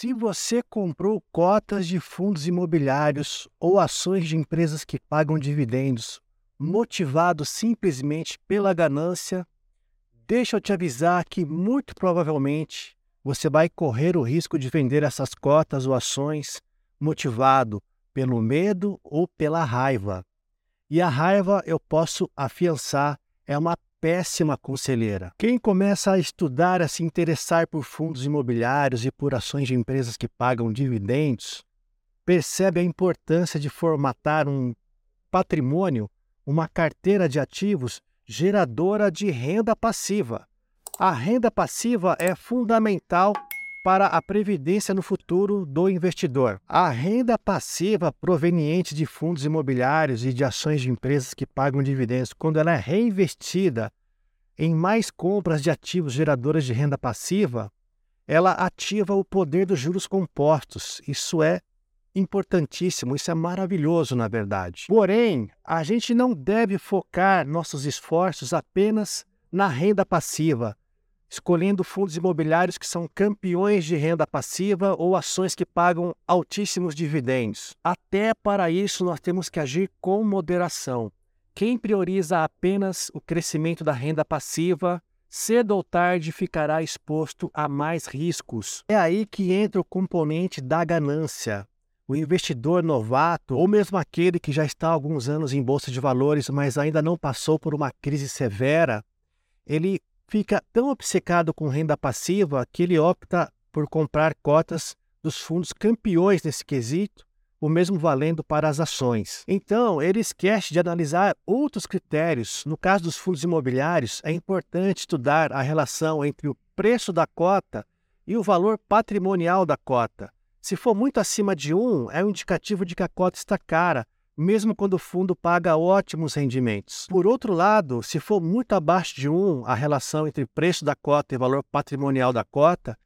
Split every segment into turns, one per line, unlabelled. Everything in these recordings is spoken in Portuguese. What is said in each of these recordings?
Se você comprou cotas de fundos imobiliários ou ações de empresas que pagam dividendos, motivado simplesmente pela ganância, deixa eu te avisar que muito provavelmente você vai correr o risco de vender essas cotas ou ações motivado pelo medo ou pela raiva. E a raiva, eu posso afiançar, é uma péssima conselheira. Quem começa a estudar, a se interessar por fundos imobiliários e por ações de empresas que pagam dividendos, percebe a importância de formatar um patrimônio, uma carteira de ativos geradora de renda passiva. A renda passiva é fundamental para a previdência no futuro do investidor. A renda passiva proveniente de fundos imobiliários e de ações de empresas que pagam dividendos, quando ela é reinvestida em mais compras de ativos geradores de renda passiva, ela ativa o poder dos juros compostos. Isso é importantíssimo, isso é maravilhoso, na verdade. Porém, a gente não deve focar nossos esforços apenas na renda passiva escolhendo fundos imobiliários que são campeões de renda passiva ou ações que pagam altíssimos dividendos. Até para isso, nós temos que agir com moderação. Quem prioriza apenas o crescimento da renda passiva, cedo ou tarde ficará exposto a mais riscos. É aí que entra o componente da ganância. O investidor novato, ou mesmo aquele que já está há alguns anos em bolsa de valores, mas ainda não passou por uma crise severa, ele fica tão obcecado com renda passiva que ele opta por comprar cotas dos fundos campeões nesse quesito, o mesmo valendo para as ações. Então, ele esquece de analisar outros critérios. No caso dos fundos imobiliários, é importante estudar a relação entre o preço da cota e o valor patrimonial da cota. Se for muito acima de 1, é um indicativo de que a cota está cara mesmo quando o fundo paga ótimos rendimentos. Por outro lado, se for muito abaixo de 1 a relação entre preço da cota e valor patrimonial da cota,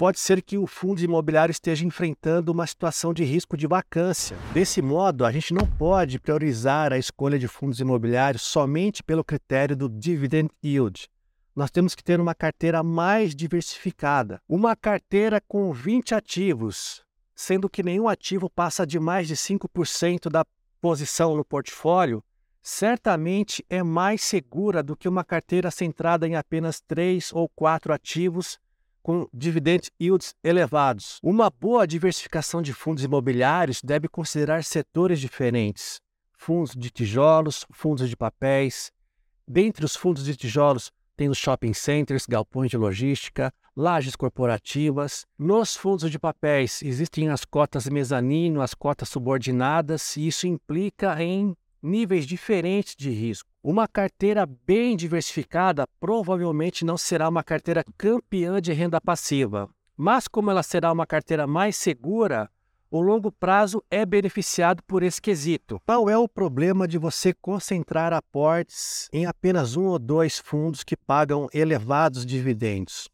pode ser que o fundo imobiliário esteja enfrentando uma situação de risco de vacância. Desse modo, a gente não pode priorizar a escolha de fundos imobiliários somente pelo critério do dividend yield. Nós temos que ter uma carteira mais diversificada, uma carteira com 20 ativos, sendo que nenhum ativo passa de mais de 5% da posição no portfólio certamente é mais segura do que uma carteira centrada em apenas três ou quatro ativos com dividend yields elevados. Uma boa diversificação de fundos imobiliários deve considerar setores diferentes: fundos de tijolos, fundos de papéis. Dentre os fundos de tijolos, tem os shopping centers, galpões de logística, lajes corporativas. Nos fundos de papéis existem as cotas mezanino, as cotas subordinadas, e isso implica em níveis diferentes de risco. Uma carteira bem diversificada provavelmente não será uma carteira campeã de renda passiva, mas como ela será uma carteira mais segura, o longo prazo é beneficiado por esse quesito. Qual é o problema de você concentrar aportes em apenas um ou dois fundos que pagam elevados dividendos?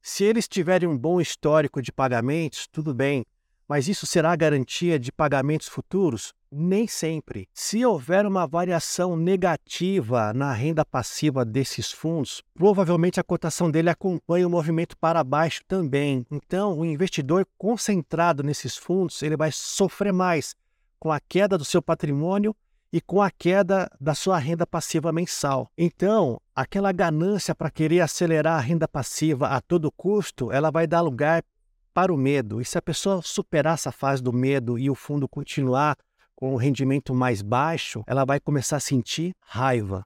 Se eles tiverem um bom histórico de pagamentos, tudo bem, mas isso será garantia de pagamentos futuros? Nem sempre. Se houver uma variação negativa na renda passiva desses fundos, provavelmente a cotação dele acompanha o movimento para baixo também. Então, o investidor concentrado nesses fundos, ele vai sofrer mais com a queda do seu patrimônio e com a queda da sua renda passiva mensal. Então, aquela ganância para querer acelerar a renda passiva a todo custo, ela vai dar lugar para o medo. E se a pessoa superar essa fase do medo e o fundo continuar com o rendimento mais baixo, ela vai começar a sentir raiva.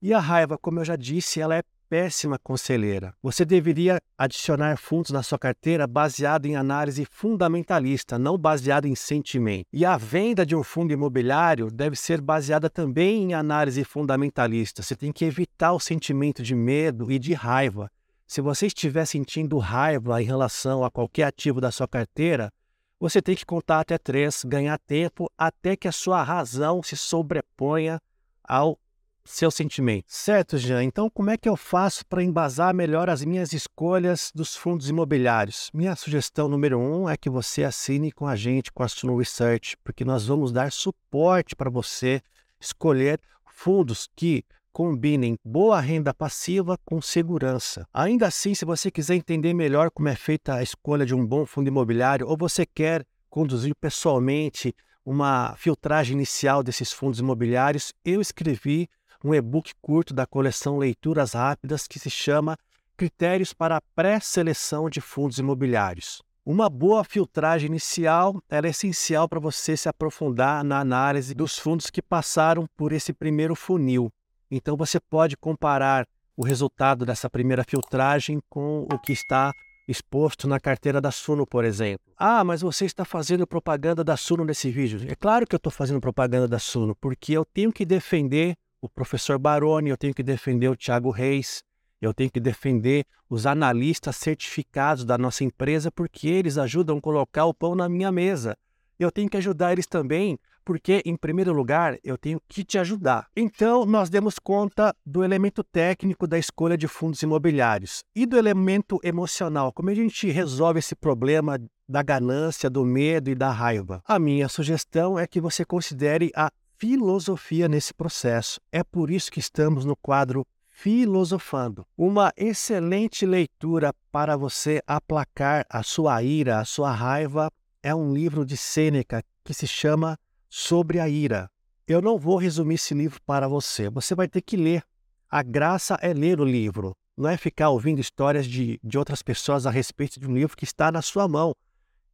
E a raiva, como eu já disse, ela é péssima conselheira. Você deveria adicionar fundos na sua carteira baseado em análise fundamentalista, não baseado em sentimento. E a venda de um fundo imobiliário deve ser baseada também em análise fundamentalista. Você tem que evitar o sentimento de medo e de raiva. Se você estiver sentindo raiva em relação a qualquer ativo da sua carteira, você tem que contar até três, ganhar tempo até que a sua razão se sobreponha ao seu sentimento. Certo, Jean? Então, como é que eu faço para embasar melhor as minhas escolhas dos fundos imobiliários? Minha sugestão número um é que você assine com a gente, com a Suno Research, porque nós vamos dar suporte para você escolher fundos que combinem boa renda passiva com segurança. Ainda assim, se você quiser entender melhor como é feita a escolha de um bom fundo imobiliário ou você quer conduzir pessoalmente uma filtragem inicial desses fundos imobiliários, eu escrevi um e-book curto da coleção Leituras Rápidas que se chama Critérios para a Pré-Seleção de Fundos Imobiliários. Uma boa filtragem inicial é essencial para você se aprofundar na análise dos fundos que passaram por esse primeiro funil. Então você pode comparar o resultado dessa primeira filtragem com o que está exposto na carteira da Suno, por exemplo. Ah, mas você está fazendo propaganda da Suno nesse vídeo. É claro que eu estou fazendo propaganda da Suno, porque eu tenho que defender o professor Baroni, eu tenho que defender o Thiago Reis, eu tenho que defender os analistas certificados da nossa empresa porque eles ajudam a colocar o pão na minha mesa. Eu tenho que ajudar eles também porque, em primeiro lugar, eu tenho que te ajudar. Então, nós demos conta do elemento técnico da escolha de fundos imobiliários e do elemento emocional. Como a gente resolve esse problema da ganância, do medo e da raiva? A minha sugestão é que você considere a filosofia nesse processo. É por isso que estamos no quadro Filosofando. Uma excelente leitura para você aplacar a sua ira, a sua raiva, é um livro de Sêneca que se chama Sobre a Ira. Eu não vou resumir esse livro para você, você vai ter que ler. A graça é ler o livro, não é ficar ouvindo histórias de, de outras pessoas a respeito de um livro que está na sua mão.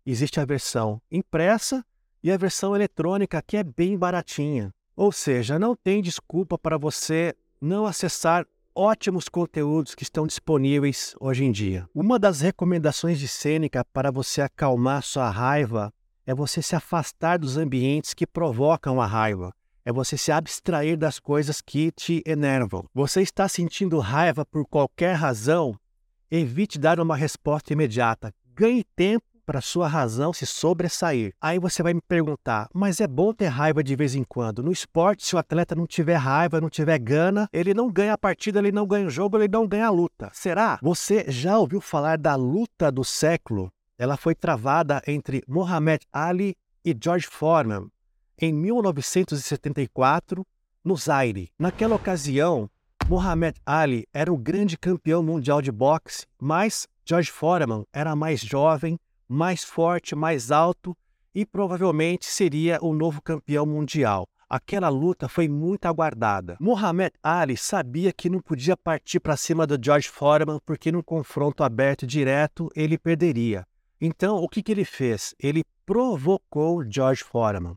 Existe a versão impressa e a versão eletrônica, que é bem baratinha. Ou seja, não tem desculpa para você não acessar ótimos conteúdos que estão disponíveis hoje em dia. Uma das recomendações de Sêneca para você acalmar sua raiva é você se afastar dos ambientes que provocam a raiva. É você se abstrair das coisas que te enervam. Você está sentindo raiva por qualquer razão? Evite dar uma resposta imediata. Ganhe tempo para sua razão se sobressair. Aí você vai me perguntar, mas é bom ter raiva de vez em quando. No esporte, se o atleta não tiver raiva, não tiver gana, ele não ganha a partida, ele não ganha o jogo, ele não ganha a luta. Será? Você já ouviu falar da luta do século? Ela foi travada entre Muhammad Ali e George Foreman em 1974 no Zaire. Naquela ocasião, Muhammad Ali era o grande campeão mundial de boxe, mas George Foreman era mais jovem, mais forte, mais alto e provavelmente seria o novo campeão mundial. Aquela luta foi muito aguardada. Muhammad Ali sabia que não podia partir para cima do George Foreman porque num confronto aberto direto ele perderia. Então, o que, que ele fez? Ele provocou George Foreman.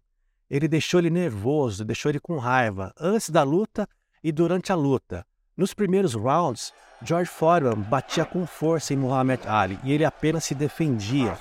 Ele deixou ele nervoso, deixou ele com raiva, antes da luta e durante a luta. Nos primeiros rounds, George Foreman batia com força em Muhammad Ali e ele apenas se defendia.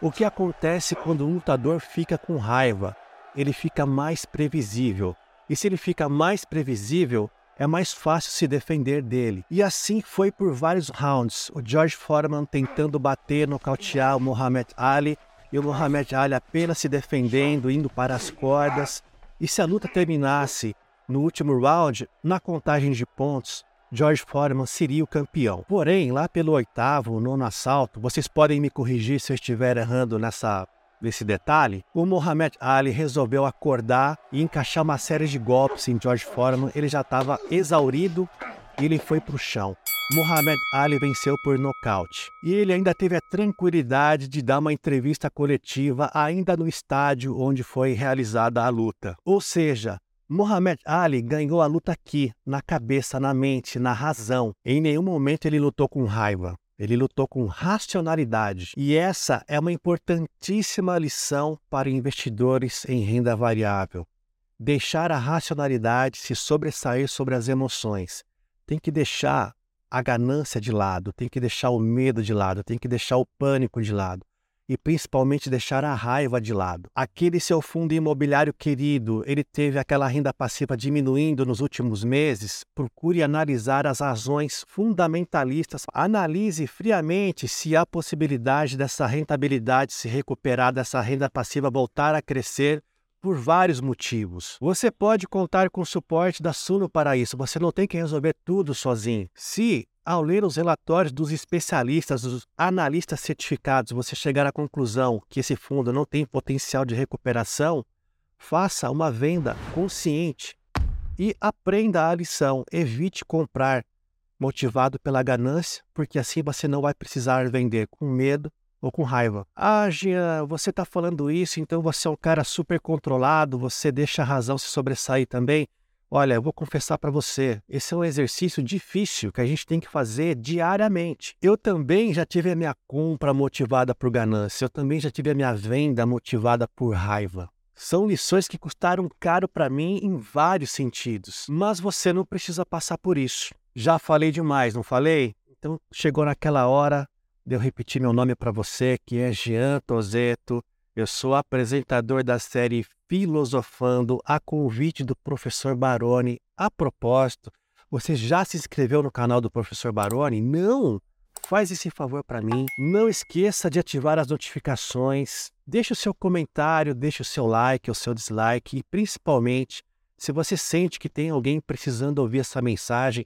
O que acontece quando um lutador fica com raiva? Ele fica mais previsível. E se ele fica mais previsível, é mais fácil se defender dele. E assim foi por vários rounds. O George Foreman tentando bater, nocautear o Muhammad Ali e o Muhammad Ali apenas se defendendo, indo para as cordas. E se a luta terminasse no último round, na contagem de pontos, George Foreman seria o campeão. Porém, lá pelo oitavo, nono assalto, vocês podem me corrigir se eu estiver errando nessa nesse detalhe, o Muhammad Ali resolveu acordar e encaixar uma série de golpes em George Foreman. Ele já estava exaurido e ele foi para o chão. Muhammad Ali venceu por nocaute. E ele ainda teve a tranquilidade de dar uma entrevista coletiva ainda no estádio onde foi realizada a luta. Ou seja, Muhammad Ali ganhou a luta aqui, na cabeça, na mente, na razão. Em nenhum momento ele lutou com raiva. Ele lutou com racionalidade. E essa é uma importantíssima lição para investidores em renda variável. Deixar a racionalidade se sobressair sobre as emoções. Tem que deixar a ganância de lado, tem que deixar o medo de lado, tem que deixar o pânico de lado e principalmente deixar a raiva de lado. Aquele seu fundo imobiliário querido, ele teve aquela renda passiva diminuindo nos últimos meses? Procure analisar as razões fundamentalistas. Analise friamente se há possibilidade dessa rentabilidade se recuperar, dessa renda passiva voltar a crescer por vários motivos. Você pode contar com o suporte da Suno para isso, você não tem que resolver tudo sozinho. Se ao ler os relatórios dos especialistas, dos analistas certificados, você chegar à conclusão que esse fundo não tem potencial de recuperação, faça uma venda consciente. e aprenda a lição. Evite comprar motivado pela ganância, porque assim você não vai precisar vender com medo ou com raiva. Ah, Jean, você está falando isso, então você é um cara super controlado, você deixa a razão se sobressair também. Olha, eu vou confessar para você, esse é um exercício difícil que a gente tem que fazer diariamente. Eu também já tive a minha compra motivada por ganância, eu também já tive a minha venda motivada por raiva. São lições que custaram caro para mim em vários sentidos, mas você não precisa passar por isso. Já falei demais, não falei? Então chegou naquela hora de eu repetir meu nome para você, que é Jean Tozeto. Eu sou apresentador da série Filosofando a convite do professor Baroni. A propósito, você já se inscreveu no canal do professor Baroni? Não? Faz esse favor para mim. Não esqueça de ativar as notificações. Deixe o seu comentário, deixe o seu like, o seu dislike e principalmente, se você sente que tem alguém precisando ouvir essa mensagem,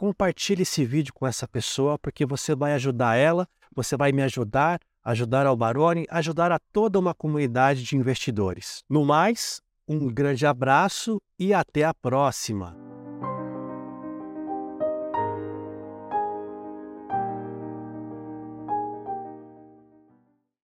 compartilhe esse vídeo com essa pessoa porque você vai ajudar ela, você vai me ajudar ajudar ao Baroni, ajudar a toda uma comunidade de investidores. No mais, um grande abraço e até a próxima!